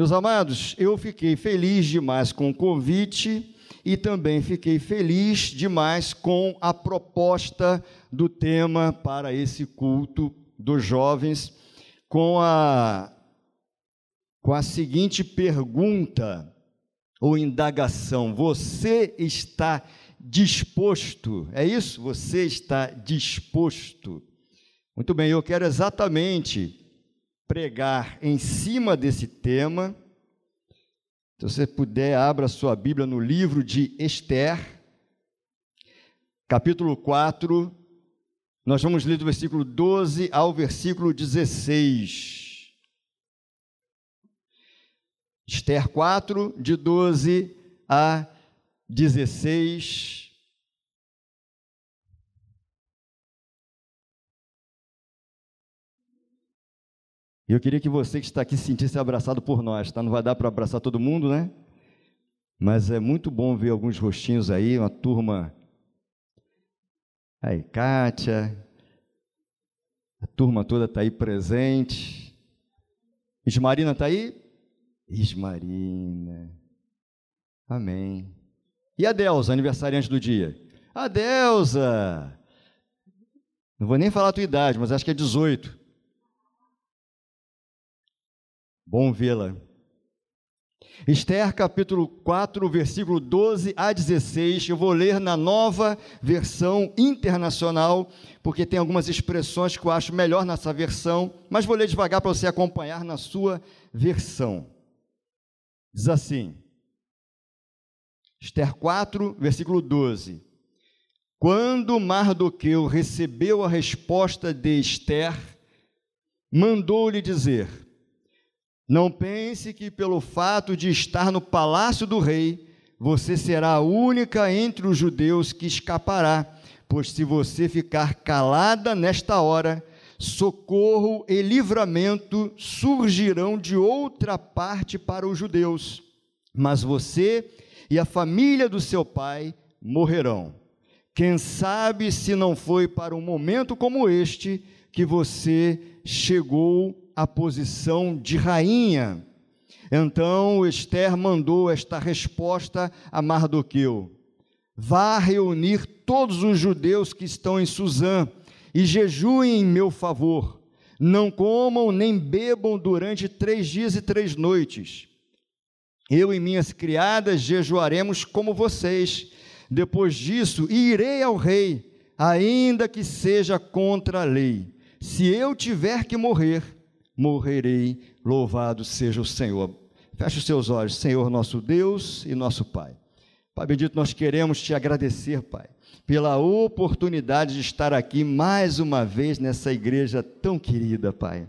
Meus amados, eu fiquei feliz demais com o convite e também fiquei feliz demais com a proposta do tema para esse culto dos jovens, com a, com a seguinte pergunta ou indagação: Você está disposto? É isso? Você está disposto? Muito bem, eu quero exatamente pregar em cima desse tema. Se você puder, abra sua Bíblia no livro de Esther, capítulo 4. Nós vamos ler do versículo 12 ao versículo 16. Esther 4, de 12 a 16. E eu queria que você que está aqui se sentisse abraçado por nós, tá? Não vai dar para abraçar todo mundo, né? Mas é muito bom ver alguns rostinhos aí, uma turma. Aí, Kátia, a turma toda está aí presente. Ismarina está aí? Ismarina. Amém. E a Delza, aniversariante do dia? A Delza! Não vou nem falar a tua idade, mas acho que é 18. Bom vê-la. Esther capítulo 4, versículo 12 a 16, eu vou ler na nova versão internacional, porque tem algumas expressões que eu acho melhor nessa versão, mas vou ler devagar para você acompanhar na sua versão. Diz assim: Esther 4, versículo 12. Quando Mardoqueu recebeu a resposta de Esther, mandou-lhe dizer: não pense que pelo fato de estar no palácio do rei, você será a única entre os judeus que escapará, pois se você ficar calada nesta hora, socorro e livramento surgirão de outra parte para os judeus, mas você e a família do seu pai morrerão. Quem sabe se não foi para um momento como este que você chegou a posição de rainha. Então Esther mandou esta resposta a Mardoqueu: Vá reunir todos os judeus que estão em Suzã e jejuem em meu favor. Não comam nem bebam durante três dias e três noites. Eu e minhas criadas jejuaremos como vocês. Depois disso, irei ao rei, ainda que seja contra a lei. Se eu tiver que morrer, morrerei. Louvado seja o Senhor. Feche os seus olhos, Senhor nosso Deus e nosso Pai. Pai bendito, nós queremos te agradecer, Pai, pela oportunidade de estar aqui mais uma vez nessa igreja tão querida, Pai.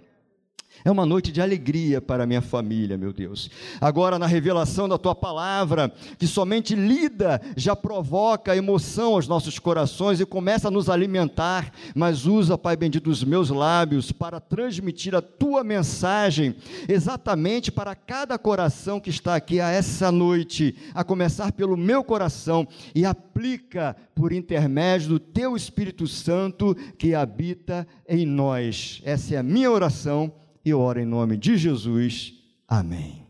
É uma noite de alegria para a minha família, meu Deus. Agora, na revelação da tua palavra, que somente lida já provoca emoção aos nossos corações e começa a nos alimentar, mas usa, Pai bendito, os meus lábios para transmitir a tua mensagem exatamente para cada coração que está aqui a essa noite, a começar pelo meu coração e aplica por intermédio do teu Espírito Santo que habita em nós. Essa é a minha oração e oro em nome de Jesus. Amém.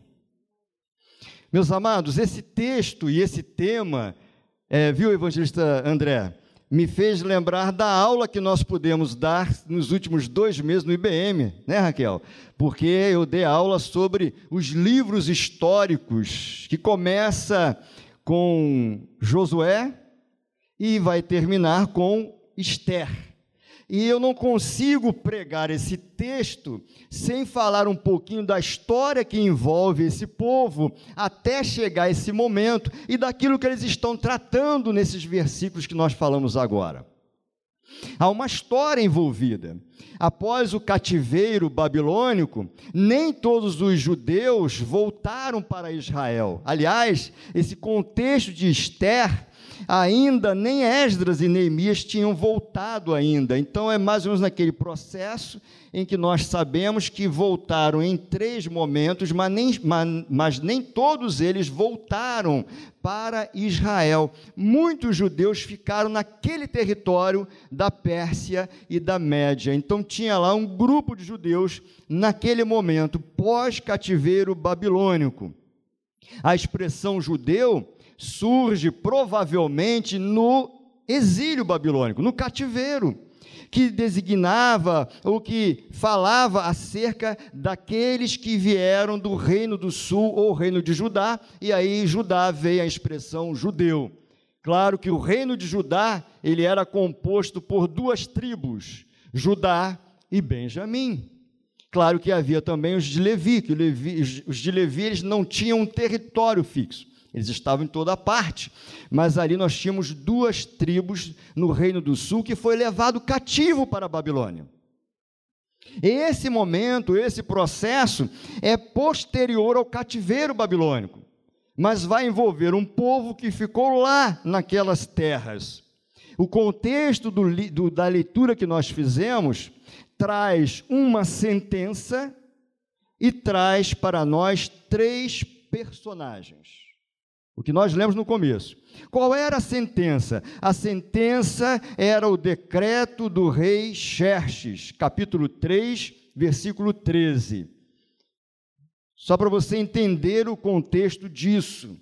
Meus amados, esse texto e esse tema, é, viu, evangelista André, me fez lembrar da aula que nós pudemos dar nos últimos dois meses no IBM, né, Raquel? Porque eu dei aula sobre os livros históricos, que começa com Josué e vai terminar com Esther. E eu não consigo pregar esse texto sem falar um pouquinho da história que envolve esse povo até chegar esse momento e daquilo que eles estão tratando nesses versículos que nós falamos agora. Há uma história envolvida. Após o cativeiro babilônico, nem todos os judeus voltaram para Israel. Aliás, esse contexto de Esther ainda nem Esdras e Neemias tinham voltado ainda. Então é mais ou menos naquele processo em que nós sabemos que voltaram em três momentos, mas nem, mas, mas nem todos eles voltaram para Israel. Muitos judeus ficaram naquele território da Pérsia e da Média. Então tinha lá um grupo de judeus naquele momento, pós-cativeiro babilônico. A expressão judeu surge provavelmente no exílio babilônico, no cativeiro que designava ou que falava acerca daqueles que vieram do reino do sul ou reino de Judá, e aí Judá veio a expressão judeu. Claro que o reino de Judá, ele era composto por duas tribos, Judá e Benjamim. Claro que havia também os de Levi, que os de Levi eles não tinham um território fixo. Eles estavam em toda parte. Mas ali nós tínhamos duas tribos no Reino do Sul que foi levado cativo para a Babilônia. Esse momento, esse processo é posterior ao cativeiro babilônico, mas vai envolver um povo que ficou lá naquelas terras. O contexto do, do, da leitura que nós fizemos traz uma sentença e traz para nós três personagens. O que nós lemos no começo. Qual era a sentença? A sentença era o decreto do rei Xerxes, capítulo 3, versículo 13. Só para você entender o contexto disso.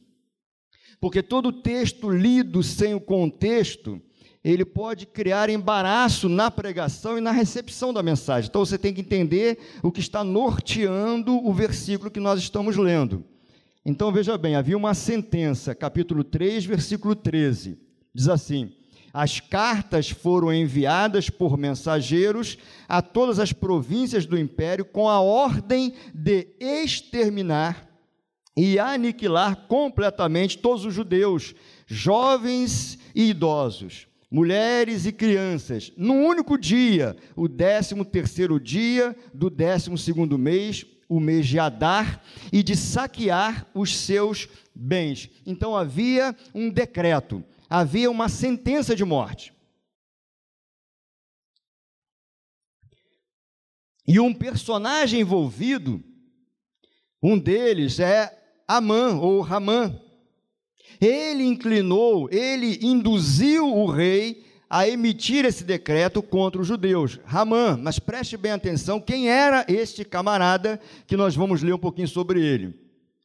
Porque todo texto lido sem o contexto, ele pode criar embaraço na pregação e na recepção da mensagem. Então você tem que entender o que está norteando o versículo que nós estamos lendo. Então veja bem, havia uma sentença, capítulo 3, versículo 13. Diz assim: As cartas foram enviadas por mensageiros a todas as províncias do império com a ordem de exterminar e aniquilar completamente todos os judeus, jovens e idosos, mulheres e crianças, num único dia, o décimo terceiro dia do décimo segundo mês, o Adar e de saquear os seus bens. Então havia um decreto, havia uma sentença de morte. E um personagem envolvido, um deles é Amã ou Ramã. Ele inclinou, ele induziu o rei a emitir esse decreto contra os judeus, Ramã. Mas preste bem atenção, quem era este camarada que nós vamos ler um pouquinho sobre ele.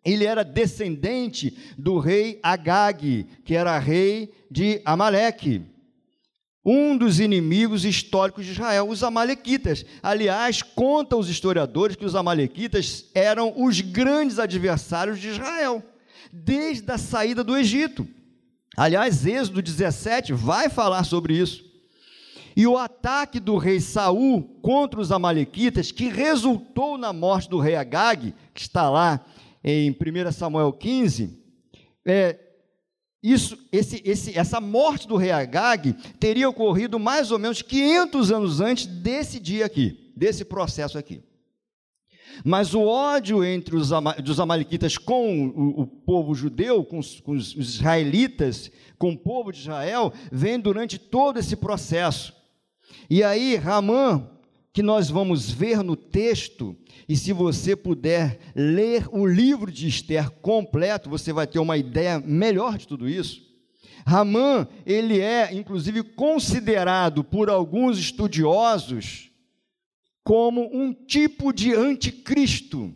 Ele era descendente do rei Agag, que era rei de Amaleque. Um dos inimigos históricos de Israel, os amalequitas. Aliás, contam os historiadores que os amalequitas eram os grandes adversários de Israel, desde a saída do Egito. Aliás, Êxodo 17 vai falar sobre isso. E o ataque do rei Saul contra os amalequitas, que resultou na morte do rei Agag, que está lá em 1 Samuel 15, é, isso, esse, esse, essa morte do rei Agag teria ocorrido mais ou menos 500 anos antes desse dia aqui, desse processo aqui. Mas o ódio entre os dos amalequitas com o, o povo judeu, com os, com os israelitas, com o povo de Israel, vem durante todo esse processo. E aí, Ramã, que nós vamos ver no texto, e se você puder ler o livro de Esther completo, você vai ter uma ideia melhor de tudo isso. Ramã, ele é inclusive considerado por alguns estudiosos como um tipo de anticristo.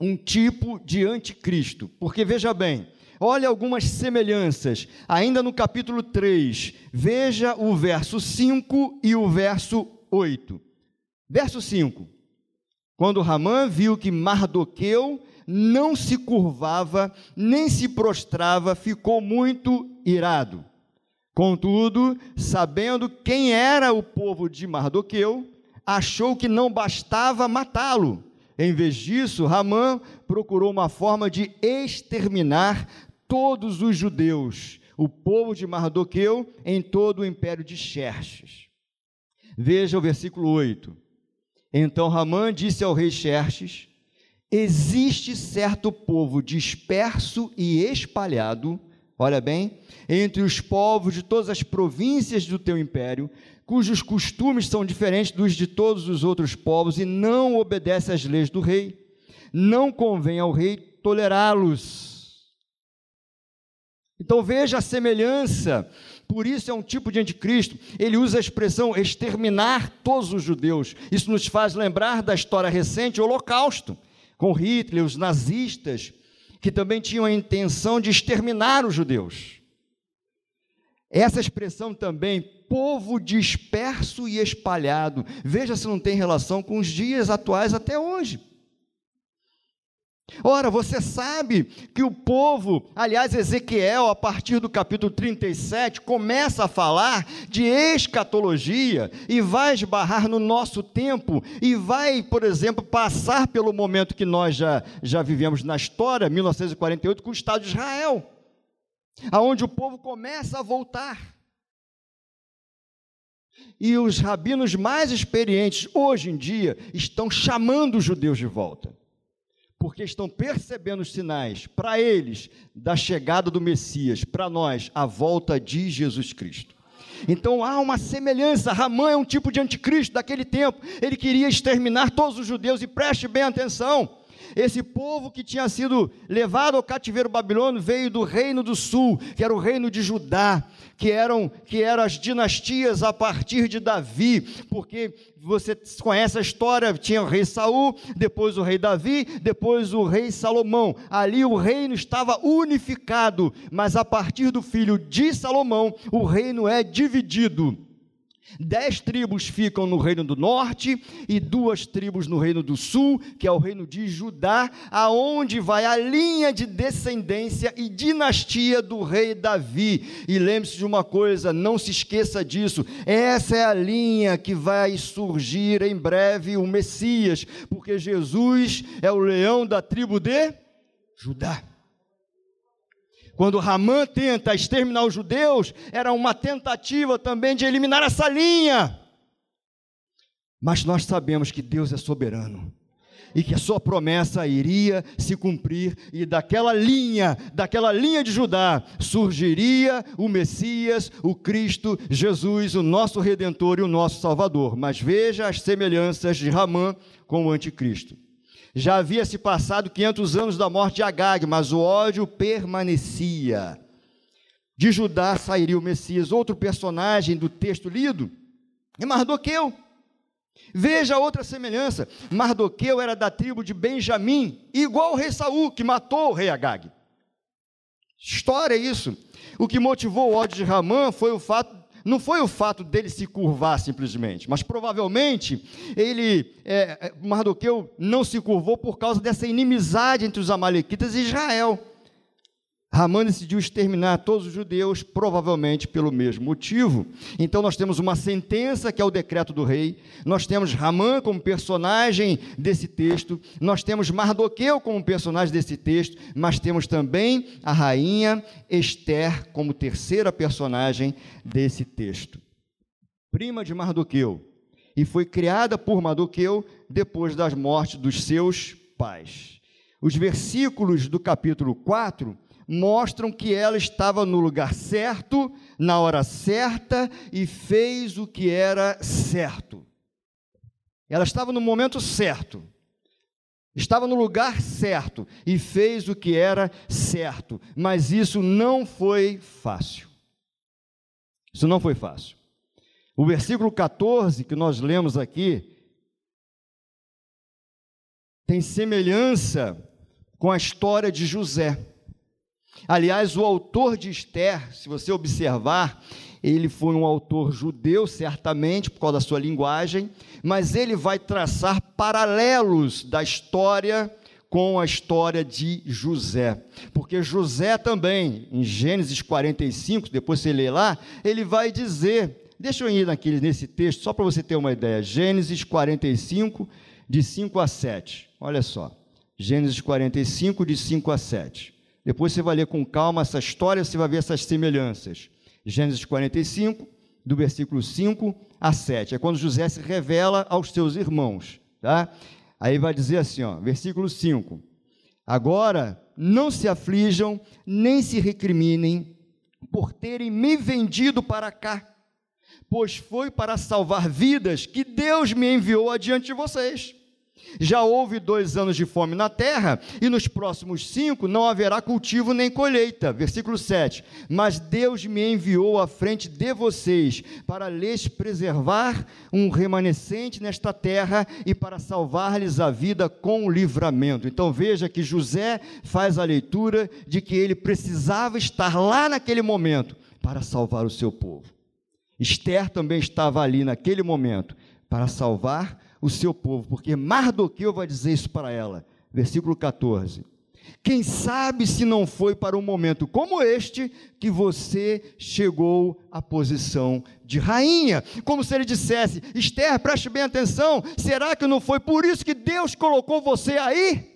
Um tipo de anticristo. Porque veja bem, olha algumas semelhanças, ainda no capítulo 3, veja o verso 5 e o verso 8. Verso 5: Quando Ramã viu que Mardoqueu não se curvava, nem se prostrava, ficou muito irado. Contudo, sabendo quem era o povo de Mardoqueu, achou que não bastava matá-lo. Em vez disso, Ramã procurou uma forma de exterminar todos os judeus, o povo de Mardoqueu, em todo o império de Xerxes. Veja o versículo 8. Então Ramã disse ao rei Xerxes: Existe certo povo disperso e espalhado, olha bem, entre os povos de todas as províncias do teu império, cujos costumes são diferentes dos de todos os outros povos e não obedece às leis do rei, não convém ao rei tolerá-los. Então veja a semelhança, por isso é um tipo de anticristo. Ele usa a expressão exterminar todos os judeus. Isso nos faz lembrar da história recente, o Holocausto, com Hitler, os nazistas, que também tinham a intenção de exterminar os judeus. Essa expressão também, povo disperso e espalhado, veja se não tem relação com os dias atuais até hoje. Ora, você sabe que o povo, aliás, Ezequiel, a partir do capítulo 37, começa a falar de escatologia e vai esbarrar no nosso tempo e vai, por exemplo, passar pelo momento que nós já, já vivemos na história, 1948, com o Estado de Israel aonde o povo começa a voltar. E os rabinos mais experientes hoje em dia estão chamando os judeus de volta, porque estão percebendo os sinais para eles da chegada do Messias, para nós a volta de Jesus Cristo. Então há uma semelhança. Ramã é um tipo de anticristo daquele tempo. Ele queria exterminar todos os judeus, e preste bem atenção. Esse povo que tinha sido levado ao cativeiro babilônico veio do reino do sul, que era o reino de Judá, que eram, que eram as dinastias a partir de Davi, porque você conhece a história, tinha o rei Saul, depois o rei Davi, depois o rei Salomão. Ali o reino estava unificado, mas a partir do filho de Salomão, o reino é dividido. Dez tribos ficam no reino do norte e duas tribos no reino do sul, que é o reino de Judá, aonde vai a linha de descendência e dinastia do rei Davi. E lembre-se de uma coisa, não se esqueça disso. Essa é a linha que vai surgir em breve o Messias, porque Jesus é o leão da tribo de Judá. Quando Ramã tenta exterminar os judeus, era uma tentativa também de eliminar essa linha. Mas nós sabemos que Deus é soberano e que a sua promessa iria se cumprir e daquela linha, daquela linha de Judá, surgiria o Messias, o Cristo, Jesus, o nosso redentor e o nosso salvador. Mas veja as semelhanças de Ramã com o anticristo. Já havia se passado 500 anos da morte de Agag, mas o ódio permanecia. De Judá sairia o Messias. Outro personagem do texto lido é Mardoqueu. Veja outra semelhança. Mardoqueu era da tribo de Benjamim, igual o rei Saul, que matou o rei Agag. História é isso. O que motivou o ódio de Ramã foi o fato não foi o fato dele se curvar simplesmente, mas provavelmente ele, é, é, Mardoqueu, não se curvou por causa dessa inimizade entre os Amalequitas e Israel. Ramã decidiu exterminar todos os judeus, provavelmente pelo mesmo motivo. Então, nós temos uma sentença, que é o decreto do rei, nós temos Ramã como personagem desse texto, nós temos Mardoqueu como personagem desse texto, mas temos também a rainha Esther como terceira personagem desse texto. Prima de Mardoqueu, e foi criada por Mardoqueu depois das mortes dos seus pais. Os versículos do capítulo 4 mostram que ela estava no lugar certo, na hora certa e fez o que era certo. Ela estava no momento certo, estava no lugar certo e fez o que era certo, mas isso não foi fácil. Isso não foi fácil. O versículo 14 que nós lemos aqui tem semelhança com a história de José. Aliás, o autor de Esther, se você observar, ele foi um autor judeu, certamente, por causa da sua linguagem, mas ele vai traçar paralelos da história com a história de José. Porque José também, em Gênesis 45, depois você lê lá, ele vai dizer, deixa eu ir naquele, nesse texto, só para você ter uma ideia, Gênesis 45, de 5 a 7. Olha só, Gênesis 45, de 5 a 7. Depois você vai ler com calma essa história, você vai ver essas semelhanças. Gênesis 45, do versículo 5 a 7. É quando José se revela aos seus irmãos, tá? Aí vai dizer assim, ó, versículo 5. Agora não se aflijam, nem se recriminem por terem me vendido para cá, pois foi para salvar vidas que Deus me enviou adiante de vocês. Já houve dois anos de fome na terra, e nos próximos cinco não haverá cultivo nem colheita. Versículo 7. Mas Deus me enviou à frente de vocês, para lhes preservar um remanescente nesta terra e para salvar-lhes a vida com livramento. Então veja que José faz a leitura de que ele precisava estar lá naquele momento para salvar o seu povo. Esther também estava ali naquele momento para salvar o seu povo, porque Mardoqueu vai dizer isso para ela. Versículo 14. Quem sabe se não foi para um momento como este que você chegou à posição de rainha? Como se ele dissesse: Esther, preste bem atenção, será que não foi por isso que Deus colocou você aí?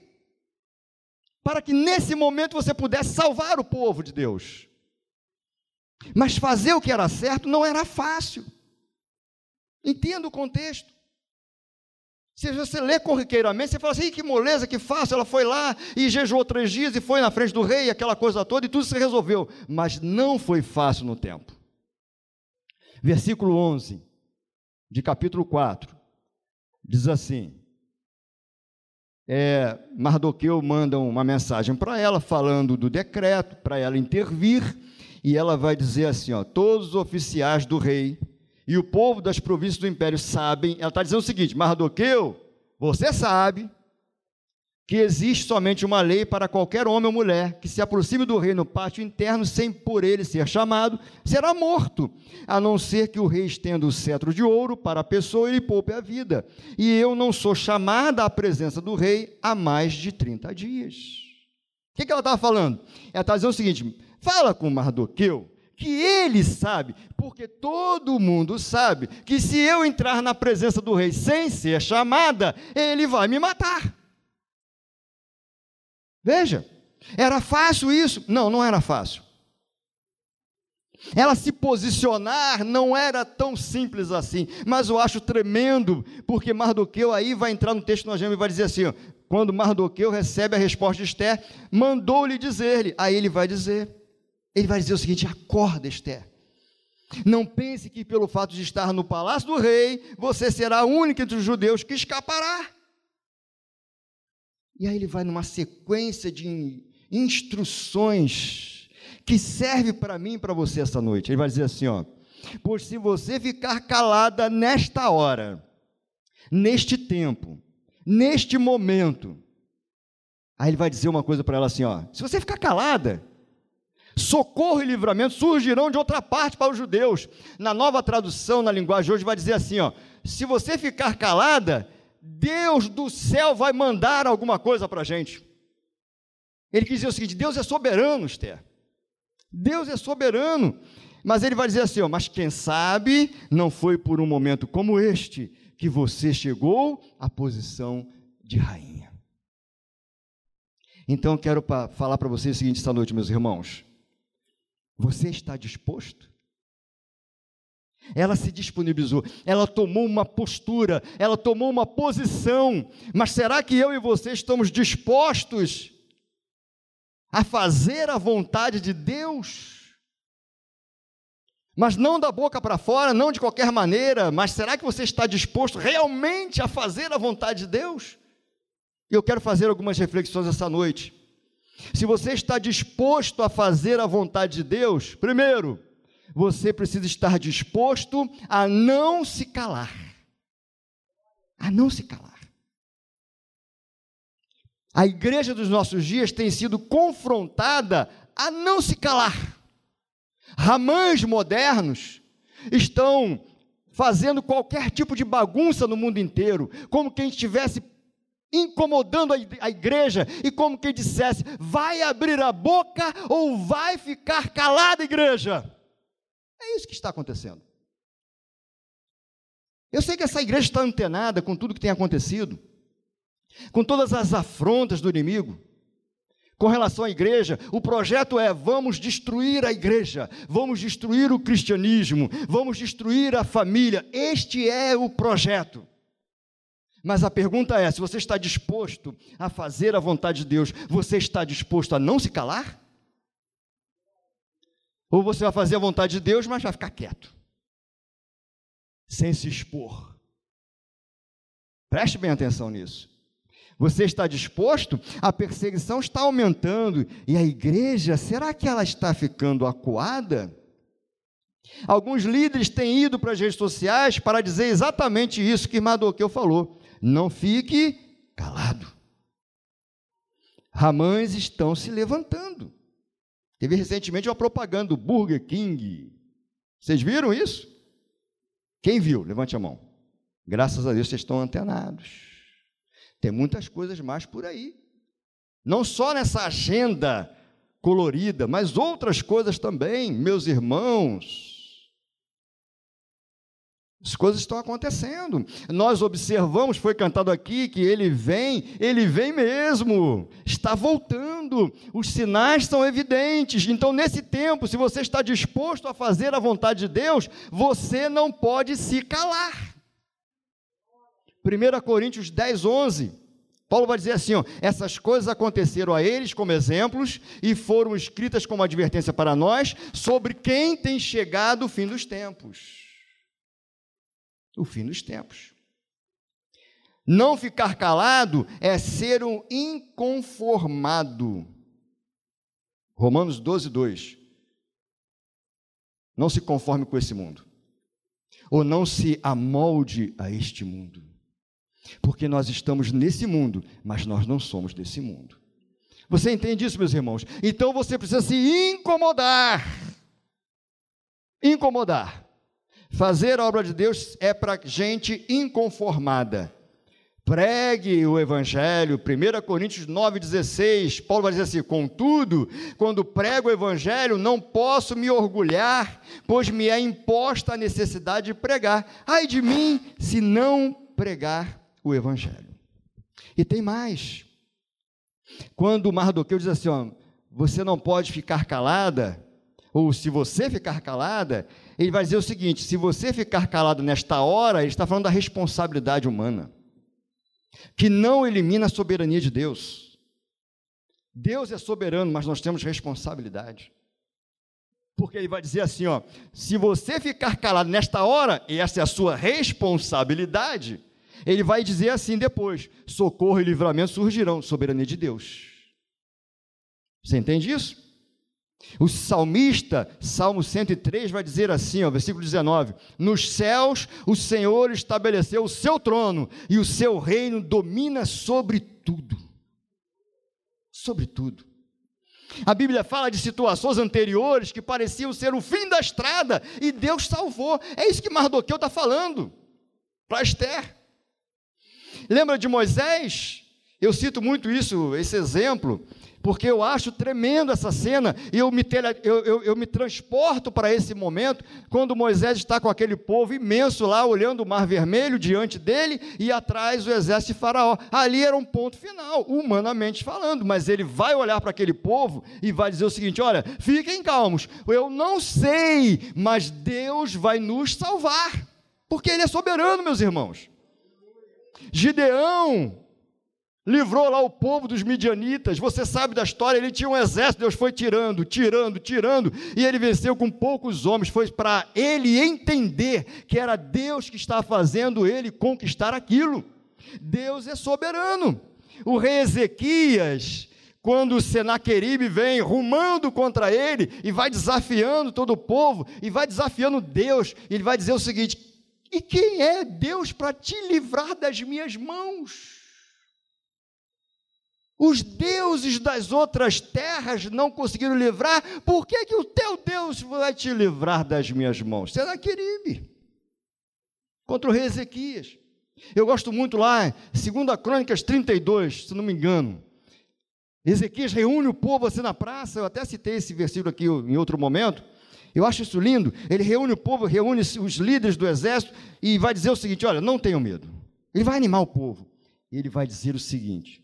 Para que nesse momento você pudesse salvar o povo de Deus. Mas fazer o que era certo não era fácil. Entenda o contexto. Se você lê corriqueiramente, você fala assim, que moleza, que fácil, ela foi lá e jejuou três dias e foi na frente do rei, aquela coisa toda, e tudo se resolveu. Mas não foi fácil no tempo. Versículo 11, de capítulo 4, diz assim, é, Mardoqueu manda uma mensagem para ela, falando do decreto, para ela intervir, e ela vai dizer assim, ó, todos os oficiais do rei, e o povo das províncias do império sabem, ela está dizendo o seguinte: Mardoqueu, você sabe que existe somente uma lei para qualquer homem ou mulher que se aproxime do rei no pátio interno sem por ele ser chamado, será morto, a não ser que o rei estenda o cetro de ouro para a pessoa e lhe poupe a vida. E eu não sou chamada à presença do rei há mais de 30 dias. O que, que ela estava falando? Ela está dizendo o seguinte: fala com Mardoqueu que ele sabe, porque todo mundo sabe que se eu entrar na presença do rei sem ser chamada, ele vai me matar. Veja, era fácil isso? Não, não era fácil. Ela se posicionar não era tão simples assim, mas eu acho tremendo, porque Mardoqueu aí vai entrar no texto nós e vai dizer assim: ó, quando Mardoqueu recebe a resposta de Esther, mandou-lhe dizer-lhe, aí ele vai dizer: ele vai dizer o seguinte: acorda, Esther. Não pense que pelo fato de estar no palácio do rei, você será a única entre os judeus que escapará. E aí ele vai numa sequência de instruções que serve para mim e para você essa noite. Ele vai dizer assim, ó: "Pois se você ficar calada nesta hora, neste tempo, neste momento, Aí ele vai dizer uma coisa para ela assim, ó: "Se você ficar calada, socorro e livramento surgirão de outra parte para os judeus. Na nova tradução, na linguagem hoje, vai dizer assim: ó, se você ficar calada, Deus do céu vai mandar alguma coisa para a gente. Ele quis dizer o seguinte: Deus é soberano, Esther. Deus é soberano. Mas ele vai dizer assim: ó, mas quem sabe não foi por um momento como este que você chegou à posição de rainha. Então quero falar para vocês o seguinte esta noite, meus irmãos. Você está disposto? Ela se disponibilizou, ela tomou uma postura, ela tomou uma posição, mas será que eu e você estamos dispostos a fazer a vontade de Deus? Mas não da boca para fora, não de qualquer maneira, mas será que você está disposto realmente a fazer a vontade de Deus? E eu quero fazer algumas reflexões essa noite. Se você está disposto a fazer a vontade de Deus, primeiro, você precisa estar disposto a não se calar. A não se calar. A igreja dos nossos dias tem sido confrontada a não se calar. Ramães modernos estão fazendo qualquer tipo de bagunça no mundo inteiro, como quem estivesse incomodando a igreja, e como quem dissesse: vai abrir a boca ou vai ficar calada, igreja. É isso que está acontecendo. Eu sei que essa igreja está antenada com tudo que tem acontecido, com todas as afrontas do inimigo. Com relação à igreja, o projeto é: vamos destruir a igreja, vamos destruir o cristianismo, vamos destruir a família. Este é o projeto. Mas a pergunta é: se você está disposto a fazer a vontade de Deus, você está disposto a não se calar? Ou você vai fazer a vontade de Deus, mas vai ficar quieto, sem se expor? Preste bem atenção nisso. Você está disposto? A perseguição está aumentando e a igreja, será que ela está ficando acuada? Alguns líderes têm ido para as redes sociais para dizer exatamente isso que Mardoqueu falou. Não fique calado. Ramães estão se levantando. Teve recentemente uma propaganda do Burger King. Vocês viram isso? Quem viu? Levante a mão. Graças a Deus vocês estão antenados. Tem muitas coisas mais por aí. Não só nessa agenda colorida, mas outras coisas também, meus irmãos. As coisas estão acontecendo. Nós observamos, foi cantado aqui, que ele vem, ele vem mesmo, está voltando. Os sinais são evidentes. Então, nesse tempo, se você está disposto a fazer a vontade de Deus, você não pode se calar. 1 Coríntios 10, 11. Paulo vai dizer assim: ó, essas coisas aconteceram a eles como exemplos e foram escritas como advertência para nós sobre quem tem chegado o fim dos tempos o fim dos tempos. Não ficar calado é ser um inconformado. Romanos 12, 2. Não se conforme com esse mundo, ou não se amolde a este mundo, porque nós estamos nesse mundo, mas nós não somos desse mundo. Você entende isso, meus irmãos? Então você precisa se incomodar. Incomodar. Fazer a obra de Deus é para gente inconformada. Pregue o Evangelho, 1 Coríntios 9,16, Paulo vai dizer assim: Contudo, quando prego o Evangelho, não posso me orgulhar, pois me é imposta a necessidade de pregar. Ai de mim, se não pregar o Evangelho. E tem mais. Quando Mardoqueu diz assim: ó, Você não pode ficar calada, ou se você ficar calada, ele vai dizer o seguinte: se você ficar calado nesta hora, ele está falando da responsabilidade humana, que não elimina a soberania de Deus. Deus é soberano, mas nós temos responsabilidade. Porque ele vai dizer assim: ó, se você ficar calado nesta hora, e essa é a sua responsabilidade, ele vai dizer assim depois: socorro e livramento surgirão, soberania de Deus. Você entende isso? O salmista, Salmo 103, vai dizer assim, ó, versículo 19: Nos céus o Senhor estabeleceu o seu trono e o seu reino domina sobre tudo. Sobre tudo. A Bíblia fala de situações anteriores que pareciam ser o fim da estrada e Deus salvou. É isso que Mardoqueu está falando para Esther. Lembra de Moisés? Eu cito muito isso, esse exemplo porque eu acho tremendo essa cena, e eu me, tele, eu, eu, eu me transporto para esse momento, quando Moisés está com aquele povo imenso lá, olhando o mar vermelho diante dele, e atrás o exército de Faraó. Ali era um ponto final, humanamente falando, mas ele vai olhar para aquele povo e vai dizer o seguinte: olha, fiquem calmos, eu não sei, mas Deus vai nos salvar, porque Ele é soberano, meus irmãos. Gideão, livrou lá o povo dos midianitas. Você sabe da história, ele tinha um exército, Deus foi tirando, tirando, tirando, e ele venceu com poucos homens. Foi para ele entender que era Deus que estava fazendo ele conquistar aquilo. Deus é soberano. O rei Ezequias, quando Senaqueribe vem rumando contra ele e vai desafiando todo o povo e vai desafiando Deus, ele vai dizer o seguinte: "E quem é Deus para te livrar das minhas mãos?" Os deuses das outras terras não conseguiram livrar, por que, que o teu Deus vai te livrar das minhas mãos? Senaqueribe, contra o rei Ezequias. Eu gosto muito lá, 2 Crônicas 32, se não me engano. Ezequias reúne o povo assim na praça, eu até citei esse versículo aqui em outro momento. Eu acho isso lindo. Ele reúne o povo, reúne os líderes do exército e vai dizer o seguinte: olha, não tenham medo. Ele vai animar o povo. Ele vai dizer o seguinte: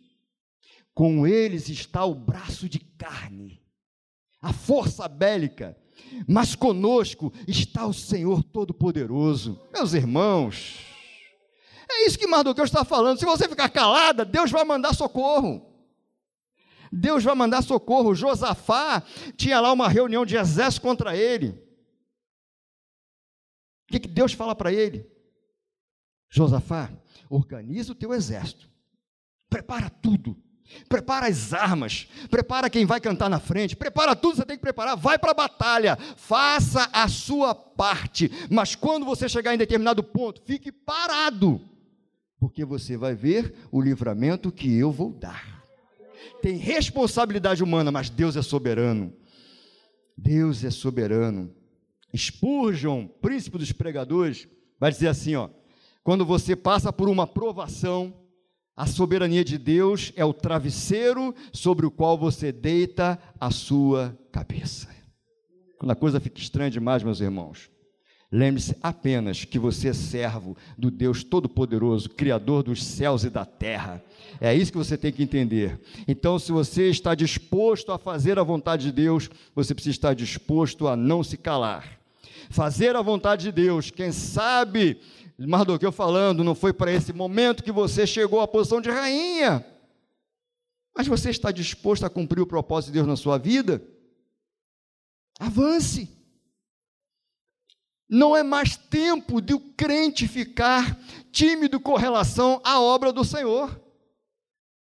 com eles está o braço de carne, a força bélica, mas conosco está o Senhor Todo-Poderoso. Meus irmãos, É isso que Mardoqueu está falando. Se você ficar calada, Deus vai mandar socorro. Deus vai mandar socorro. Josafá tinha lá uma reunião de exército contra ele. O que, que Deus fala para ele? Josafá, organiza o teu exército, prepara tudo, prepara as armas, prepara quem vai cantar na frente, prepara tudo que você tem que preparar, vai para a batalha, faça a sua parte, mas quando você chegar em determinado ponto, fique parado, porque você vai ver o livramento que eu vou dar. Tem responsabilidade humana, mas Deus é soberano. Deus é soberano. Spurgeon, príncipe dos pregadores, vai dizer assim, ó: quando você passa por uma provação, a soberania de Deus é o travesseiro sobre o qual você deita a sua cabeça. Quando a coisa fica estranha demais, meus irmãos, Lembre-se apenas que você é servo do Deus Todo-Poderoso, Criador dos céus e da terra. É isso que você tem que entender. Então, se você está disposto a fazer a vontade de Deus, você precisa estar disposto a não se calar. Fazer a vontade de Deus, quem sabe, Mardoqueu falando, não foi para esse momento que você chegou à posição de rainha, mas você está disposto a cumprir o propósito de Deus na sua vida? Avance. Não é mais tempo de o crente ficar tímido com relação à obra do Senhor.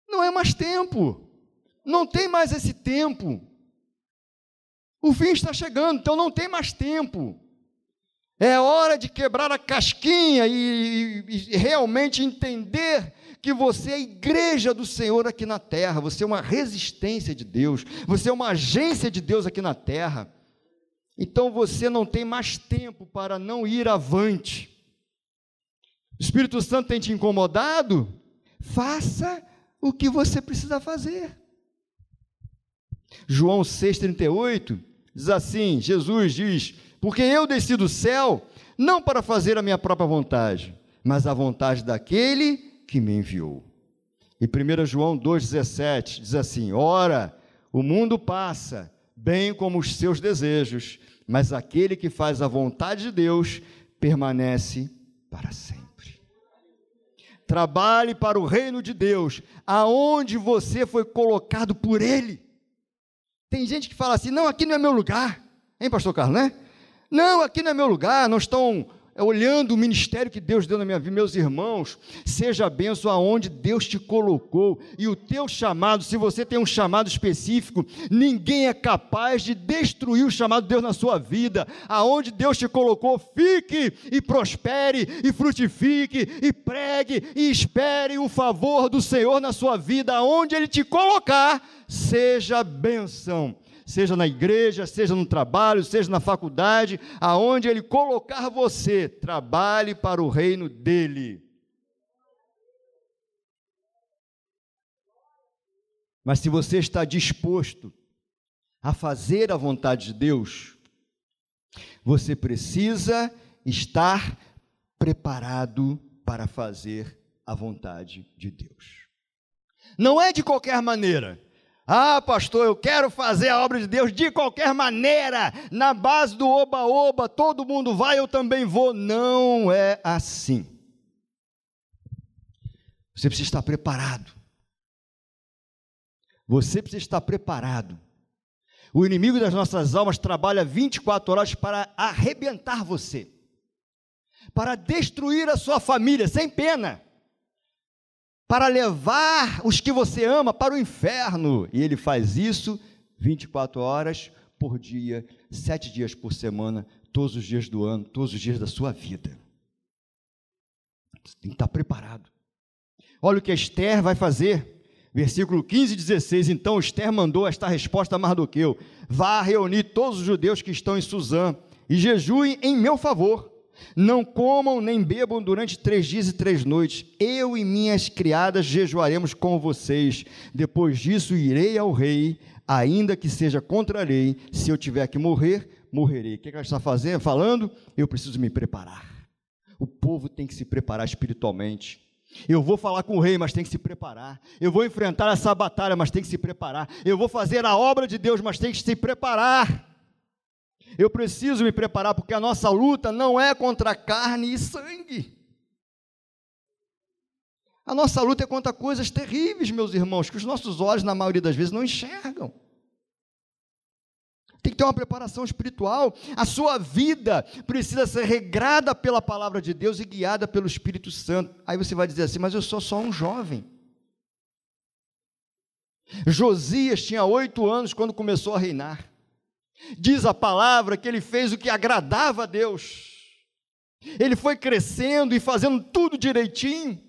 Não é mais tempo. Não tem mais esse tempo. O fim está chegando, então não tem mais tempo. É hora de quebrar a casquinha e, e, e, realmente entender que você é igreja do Senhor aqui na terra, você é uma resistência de Deus, você é uma agência de Deus aqui na terra. Então você não tem mais tempo para não ir avante. O Espírito Santo tem te incomodado? Faça o que você precisa fazer. João 6,38 diz assim: Jesus diz: Porque eu desci do céu, não para fazer a minha própria vontade, mas a vontade daquele que me enviou. E 1 João 2,17 diz assim: Ora, o mundo passa, bem como os seus desejos, mas aquele que faz a vontade de Deus permanece para sempre. Trabalhe para o reino de Deus, aonde você foi colocado por Ele. Tem gente que fala assim: não, aqui não é meu lugar, hein, Pastor Carlos, né? Não, aqui não é meu lugar, não estão é olhando o ministério que Deus deu na minha vida, meus irmãos, seja benção aonde Deus te colocou, e o teu chamado, se você tem um chamado específico, ninguém é capaz de destruir o chamado de Deus na sua vida, aonde Deus te colocou, fique e prospere, e frutifique, e pregue, e espere o favor do Senhor na sua vida, aonde Ele te colocar, seja benção seja na igreja, seja no trabalho, seja na faculdade, aonde Ele colocar você, trabalhe para o reino dEle. Mas se você está disposto a fazer a vontade de Deus, você precisa estar preparado para fazer a vontade de Deus. Não é de qualquer maneira. Ah, pastor, eu quero fazer a obra de Deus de qualquer maneira, na base do oba-oba, todo mundo vai, eu também vou. Não é assim. Você precisa estar preparado. Você precisa estar preparado. O inimigo das nossas almas trabalha 24 horas para arrebentar você, para destruir a sua família, sem pena para levar os que você ama para o inferno. E ele faz isso 24 horas por dia, sete dias por semana, todos os dias do ano, todos os dias da sua vida. Você tem que estar preparado. Olha o que Esther vai fazer. Versículo 15 e 16. Então Esther mandou esta resposta a Mardoqueu: Vá reunir todos os judeus que estão em Suzã e jejuem em meu favor não comam nem bebam durante três dias e três noites. Eu e minhas criadas jejuaremos com vocês. Depois disso, irei ao rei, ainda que seja contra a lei. Se eu tiver que morrer, morrerei. O que ela está fazendo? Falando, eu preciso me preparar. O povo tem que se preparar espiritualmente. Eu vou falar com o rei, mas tem que se preparar. Eu vou enfrentar essa batalha, mas tem que se preparar. Eu vou fazer a obra de Deus, mas tem que se preparar. Eu preciso me preparar porque a nossa luta não é contra carne e sangue. A nossa luta é contra coisas terríveis, meus irmãos, que os nossos olhos, na maioria das vezes, não enxergam. Tem que ter uma preparação espiritual. A sua vida precisa ser regrada pela palavra de Deus e guiada pelo Espírito Santo. Aí você vai dizer assim: Mas eu sou só um jovem. Josias tinha oito anos quando começou a reinar. Diz a palavra que ele fez o que agradava a Deus. Ele foi crescendo e fazendo tudo direitinho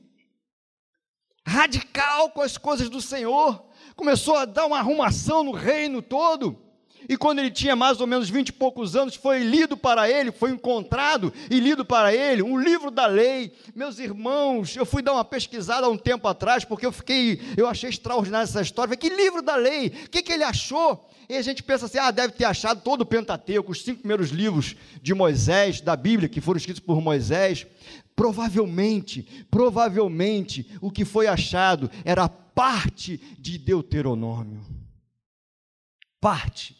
radical com as coisas do Senhor, começou a dar uma arrumação no reino todo. E quando ele tinha mais ou menos vinte e poucos anos, foi lido para ele, foi encontrado e lido para ele um livro da lei. Meus irmãos, eu fui dar uma pesquisada há um tempo atrás, porque eu fiquei, eu achei extraordinária essa história. Que livro da lei? O que, que ele achou? E a gente pensa assim: ah, deve ter achado todo o Pentateuco, os cinco primeiros livros de Moisés, da Bíblia, que foram escritos por Moisés. Provavelmente, provavelmente, o que foi achado era parte de Deuteronômio. Parte.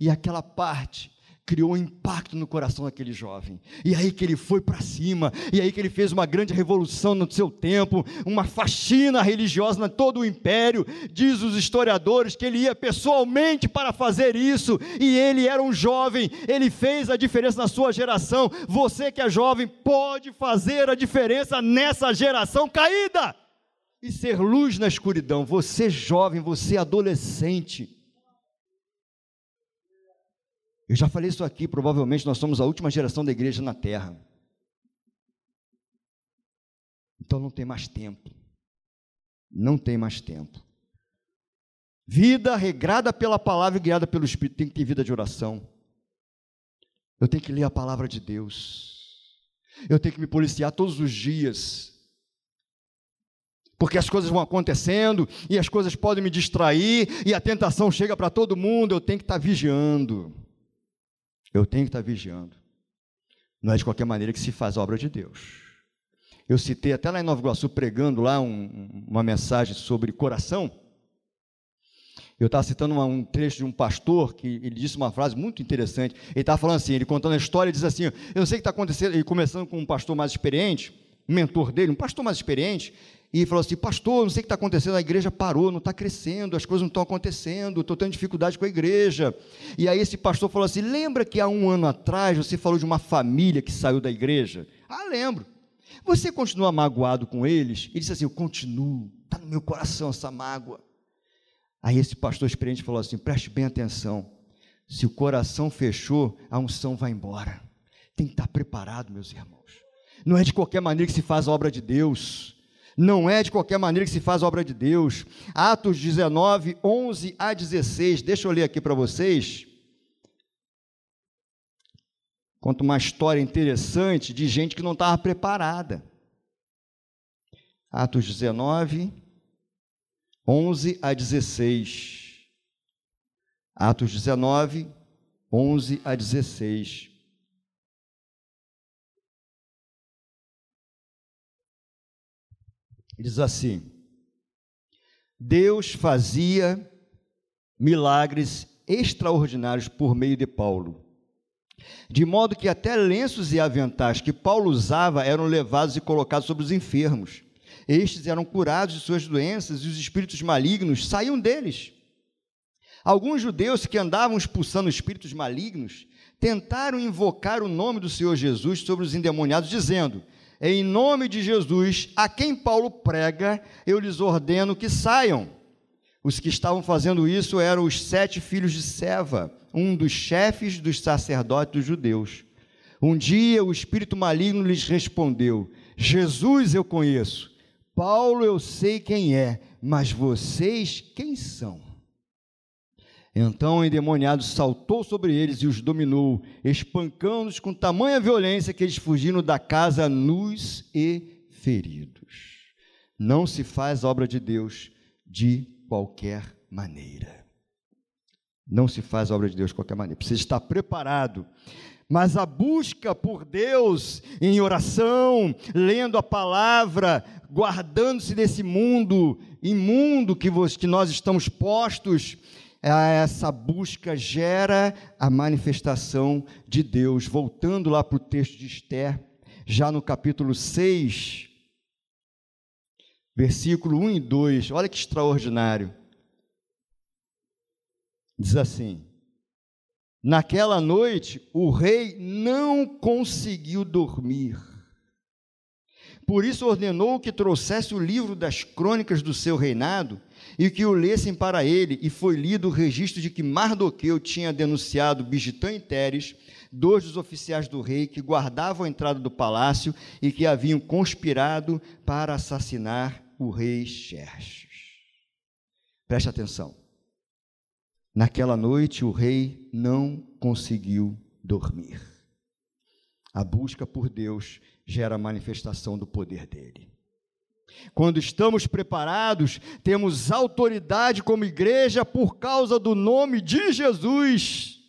E aquela parte criou um impacto no coração daquele jovem. E aí que ele foi para cima, e aí que ele fez uma grande revolução no seu tempo, uma faxina religiosa em todo o império. Diz os historiadores que ele ia pessoalmente para fazer isso, e ele era um jovem, ele fez a diferença na sua geração. Você que é jovem pode fazer a diferença nessa geração caída e ser luz na escuridão. Você jovem, você adolescente, eu já falei isso aqui, provavelmente nós somos a última geração da igreja na terra. Então não tem mais tempo. Não tem mais tempo. Vida regrada pela palavra e guiada pelo Espírito. Tem que ter vida de oração. Eu tenho que ler a palavra de Deus. Eu tenho que me policiar todos os dias. Porque as coisas vão acontecendo e as coisas podem me distrair e a tentação chega para todo mundo. Eu tenho que estar vigiando. Eu tenho que estar vigiando. Não é de qualquer maneira que se faz a obra de Deus. Eu citei até lá em Nova Iguaçu, pregando lá um, uma mensagem sobre coração. Eu estava citando uma, um trecho de um pastor que ele disse uma frase muito interessante. Ele estava falando assim, ele contando a história, ele diz assim: Eu não sei o que está acontecendo. Ele começando com um pastor mais experiente, um mentor dele, um pastor mais experiente, e falou assim: Pastor, não sei o que está acontecendo, a igreja parou, não está crescendo, as coisas não estão acontecendo, estou tendo dificuldade com a igreja. E aí esse pastor falou assim: Lembra que há um ano atrás você falou de uma família que saiu da igreja? Ah, lembro. Você continua magoado com eles? Ele disse assim: Eu continuo, está no meu coração essa mágoa. Aí esse pastor experiente falou assim: Preste bem atenção. Se o coração fechou, a unção vai embora. Tem que estar preparado, meus irmãos. Não é de qualquer maneira que se faz a obra de Deus. Não é de qualquer maneira que se faz a obra de Deus. Atos 19, 11 a 16. Deixa eu ler aqui para vocês. Conta uma história interessante de gente que não estava preparada. Atos 19, 11 a 16. Atos 19, 11 a 16. Diz assim: Deus fazia milagres extraordinários por meio de Paulo, de modo que até lenços e aventais que Paulo usava eram levados e colocados sobre os enfermos. Estes eram curados de suas doenças e os espíritos malignos saíam deles. Alguns judeus que andavam expulsando espíritos malignos tentaram invocar o nome do Senhor Jesus sobre os endemoniados, dizendo: em nome de Jesus, a quem Paulo prega, eu lhes ordeno que saiam. Os que estavam fazendo isso eram os sete filhos de Seva, um dos chefes dos sacerdotes dos judeus. Um dia o espírito maligno lhes respondeu: Jesus eu conheço, Paulo eu sei quem é, mas vocês quem são? Então o endemoniado saltou sobre eles e os dominou, espancando-os com tamanha violência que eles fugiram da casa nus e feridos. Não se faz obra de Deus de qualquer maneira. Não se faz obra de Deus de qualquer maneira. Precisa estar preparado. Mas a busca por Deus em oração, lendo a palavra, guardando-se desse mundo imundo que, que nós estamos postos, essa busca gera a manifestação de Deus. Voltando lá para o texto de Esther, já no capítulo 6, versículo 1 e 2, olha que extraordinário. Diz assim: Naquela noite, o rei não conseguiu dormir. Por isso ordenou que trouxesse o livro das crônicas do seu reinado e que o lessem para ele, e foi lido o registro de que Mardoqueu tinha denunciado Bigitã e Teres, dois dos oficiais do rei que guardavam a entrada do palácio e que haviam conspirado para assassinar o rei Xerxes. Preste atenção. Naquela noite o rei não conseguiu dormir. A busca por Deus gera a manifestação do poder dele. Quando estamos preparados, temos autoridade como igreja por causa do nome de Jesus.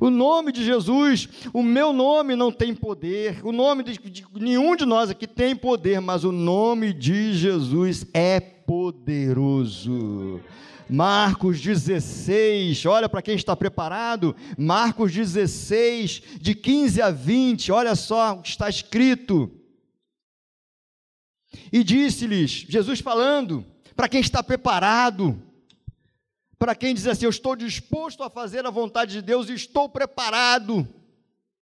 O nome de Jesus, o meu nome não tem poder, o nome de, de nenhum de nós aqui tem poder, mas o nome de Jesus é poderoso. Marcos 16, olha para quem está preparado, Marcos 16, de 15 a 20, olha só o que está escrito. E disse-lhes, Jesus falando, para quem está preparado, para quem diz assim: Eu estou disposto a fazer a vontade de Deus, estou preparado,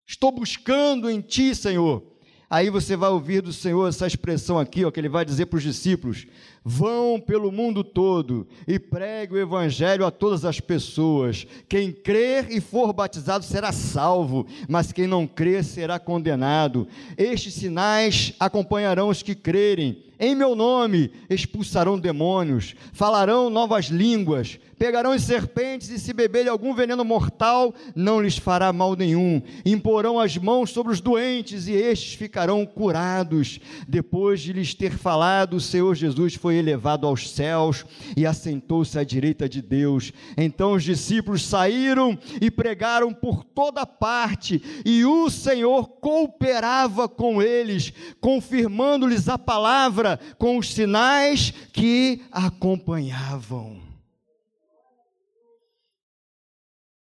estou buscando em Ti, Senhor. Aí você vai ouvir do Senhor essa expressão aqui, ó, que ele vai dizer para os discípulos: Vão pelo mundo todo e pregue o evangelho a todas as pessoas. Quem crer e for batizado será salvo, mas quem não crer será condenado. Estes sinais acompanharão os que crerem. Em meu nome expulsarão demônios, falarão novas línguas, pegarão as serpentes e se beberem algum veneno mortal, não lhes fará mal nenhum. Imporão as mãos sobre os doentes e estes ficarão curados. Depois de lhes ter falado, o Senhor Jesus foi elevado aos céus e assentou-se à direita de Deus. Então os discípulos saíram e pregaram por toda parte, e o Senhor cooperava com eles, confirmando-lhes a palavra com os sinais que acompanhavam.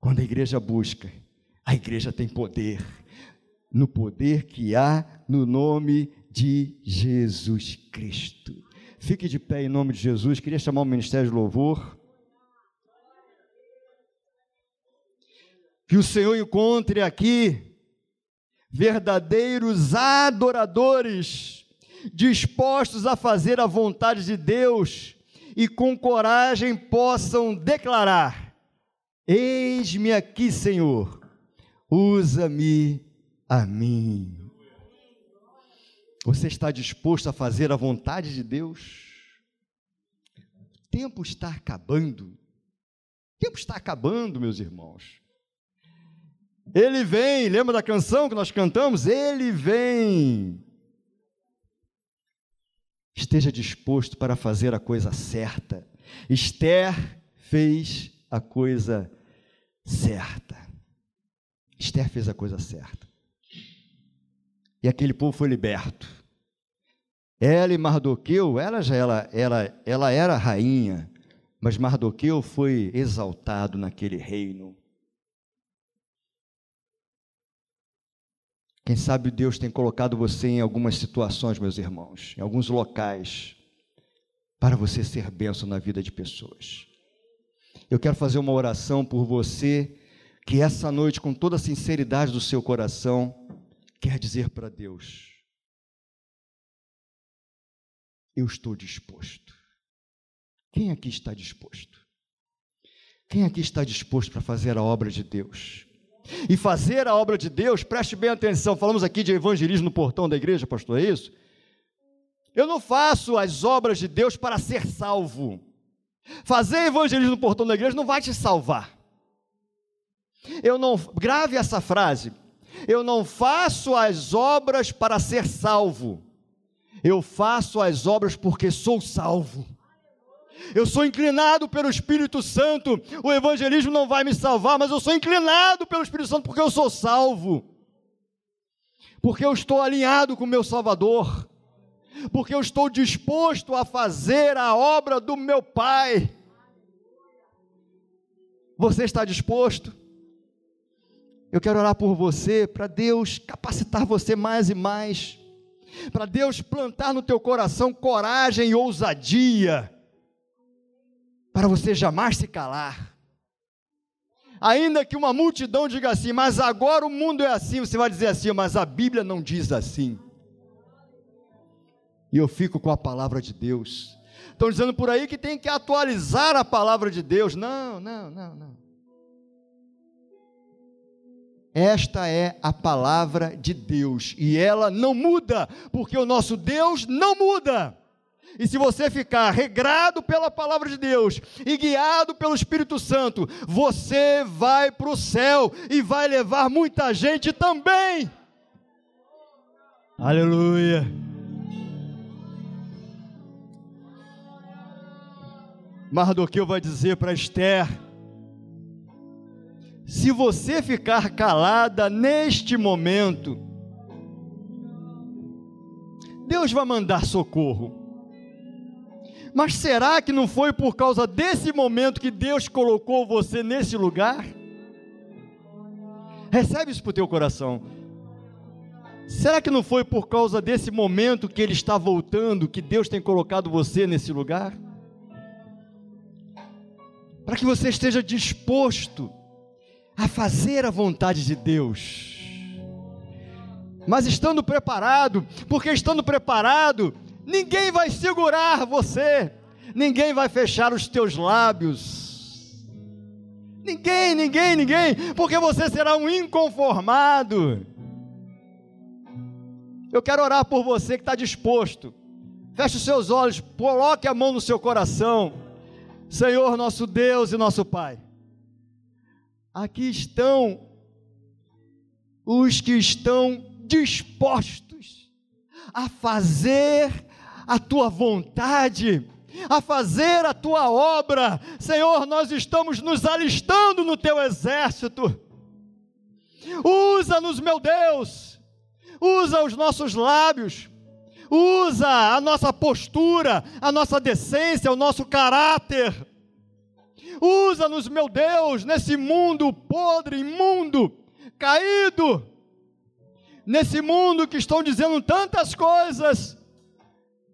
Quando a igreja busca, a igreja tem poder, no poder que há no nome de Jesus Cristo. Fique de pé em nome de Jesus. Queria chamar o Ministério de Louvor. Que o Senhor encontre aqui verdadeiros adoradores, dispostos a fazer a vontade de Deus e com coragem possam declarar: Eis-me aqui, Senhor, usa-me a mim. Você está disposto a fazer a vontade de Deus? O tempo está acabando. O tempo está acabando, meus irmãos. Ele vem, lembra da canção que nós cantamos? Ele vem. Esteja disposto para fazer a coisa certa. Esther fez a coisa certa. Esther fez a coisa certa e aquele povo foi liberto. Ela e Mardoqueu, ela já ela, ela, ela era rainha, mas Mardoqueu foi exaltado naquele reino. Quem sabe Deus tem colocado você em algumas situações, meus irmãos, em alguns locais, para você ser bênção na vida de pessoas. Eu quero fazer uma oração por você, que essa noite, com toda a sinceridade do seu coração, quer dizer para Deus: Eu estou disposto. Quem aqui está disposto? Quem aqui está disposto para fazer a obra de Deus? E fazer a obra de Deus, preste bem atenção, falamos aqui de evangelismo no portão da igreja, pastor, é isso? Eu não faço as obras de Deus para ser salvo. Fazer evangelismo no portão da igreja não vai te salvar. Eu não grave essa frase. Eu não faço as obras para ser salvo, eu faço as obras porque sou salvo. Eu sou inclinado pelo Espírito Santo. O evangelismo não vai me salvar, mas eu sou inclinado pelo Espírito Santo porque eu sou salvo. Porque eu estou alinhado com o meu Salvador. Porque eu estou disposto a fazer a obra do meu Pai. Você está disposto? Eu quero orar por você, para Deus capacitar você mais e mais. para Deus plantar no teu coração coragem e ousadia, para você jamais se calar. Ainda que uma multidão diga assim, mas agora o mundo é assim, você vai dizer assim, mas a Bíblia não diz assim. E eu fico com a palavra de Deus. Estão dizendo por aí que tem que atualizar a palavra de Deus. Não, não, não, não. Esta é a palavra de Deus e ela não muda, porque o nosso Deus não muda. E se você ficar regrado pela palavra de Deus e guiado pelo Espírito Santo, você vai para o céu e vai levar muita gente também. Aleluia. Mardoqueu vai dizer para Esther: se você ficar calada neste momento, Deus vai mandar socorro. Mas será que não foi por causa desse momento que Deus colocou você nesse lugar? Recebe isso para o teu coração. Será que não foi por causa desse momento que Ele está voltando que Deus tem colocado você nesse lugar? Para que você esteja disposto a fazer a vontade de Deus. Mas estando preparado, porque estando preparado, ninguém vai segurar você, ninguém vai fechar os teus lábios. Ninguém, ninguém, ninguém, porque você será um inconformado. Eu quero orar por você que está disposto. Feche os seus olhos, coloque a mão no seu coração. Senhor, nosso Deus e nosso Pai aqui estão os que estão dispostos a fazer a tua vontade, a fazer a tua obra. Senhor, nós estamos nos alistando no teu exército. Usa-nos, meu Deus, usa os nossos lábios, usa a nossa postura, a nossa decência, o nosso caráter Usa-nos, meu Deus, nesse mundo podre, imundo, caído, nesse mundo que estão dizendo tantas coisas,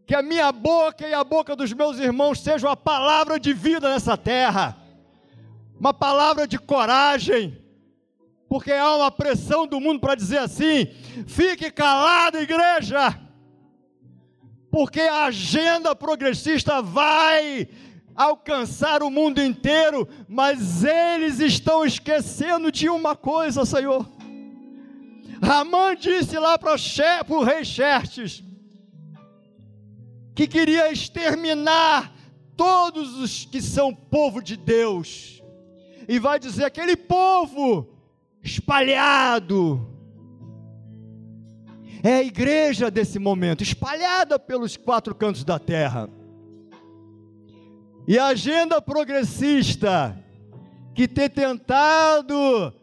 que a minha boca e a boca dos meus irmãos sejam a palavra de vida nessa terra, uma palavra de coragem, porque há uma pressão do mundo para dizer assim: fique calada, igreja, porque a agenda progressista vai alcançar o mundo inteiro, mas eles estão esquecendo de uma coisa, Senhor. Ramã disse lá para o rei Xerxes que queria exterminar todos os que são povo de Deus, e vai dizer aquele povo espalhado, é a igreja desse momento, espalhada pelos quatro cantos da terra. E a agenda progressista, que tem tentado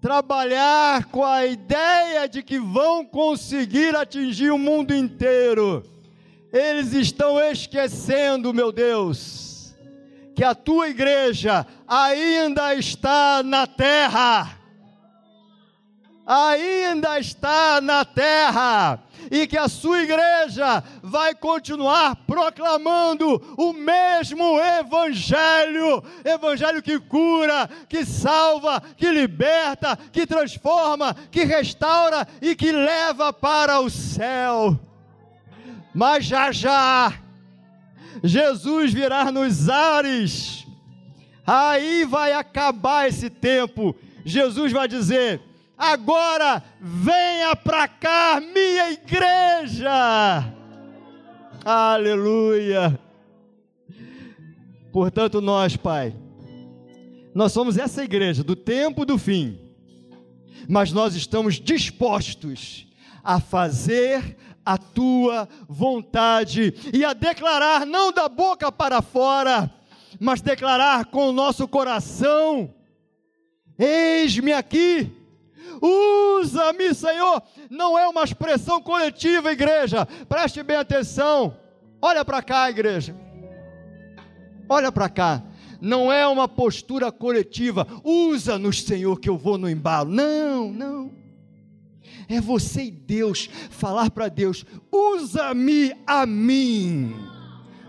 trabalhar com a ideia de que vão conseguir atingir o mundo inteiro, eles estão esquecendo, meu Deus, que a tua igreja ainda está na terra. Ainda está na terra e que a sua igreja vai continuar proclamando o mesmo evangelho, evangelho que cura, que salva, que liberta, que transforma, que restaura e que leva para o céu. Mas já já Jesus virá nos ares. Aí vai acabar esse tempo. Jesus vai dizer: agora venha para cá, minha igreja. Aleluia. Portanto, nós, Pai, nós somos essa igreja do tempo do fim, mas nós estamos dispostos a fazer a tua vontade e a declarar, não da boca para fora, mas declarar com o nosso coração: Eis-me aqui Usa-me, Senhor. Não é uma expressão coletiva, igreja. Preste bem atenção. Olha para cá, igreja. Olha para cá. Não é uma postura coletiva. Usa-nos, Senhor, que eu vou no embalo. Não, não. é você e Deus falar para Deus: usa-me a mim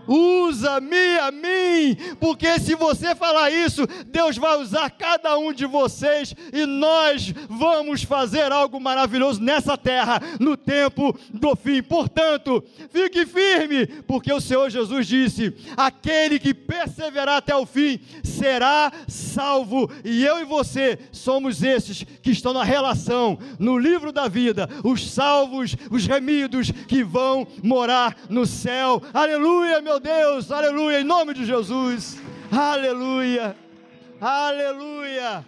usa-me a mim, porque se você falar isso, Deus vai usar cada um de vocês e nós vamos fazer algo maravilhoso nessa terra, no tempo do fim. Portanto, fique firme, porque o Senhor Jesus disse: aquele que perseverar até o fim será salvo, e eu e você somos esses que estão na relação, no livro da vida, os salvos, os remidos que vão morar no céu. Aleluia, meu Deus, aleluia, em nome de Jesus, aleluia, aleluia.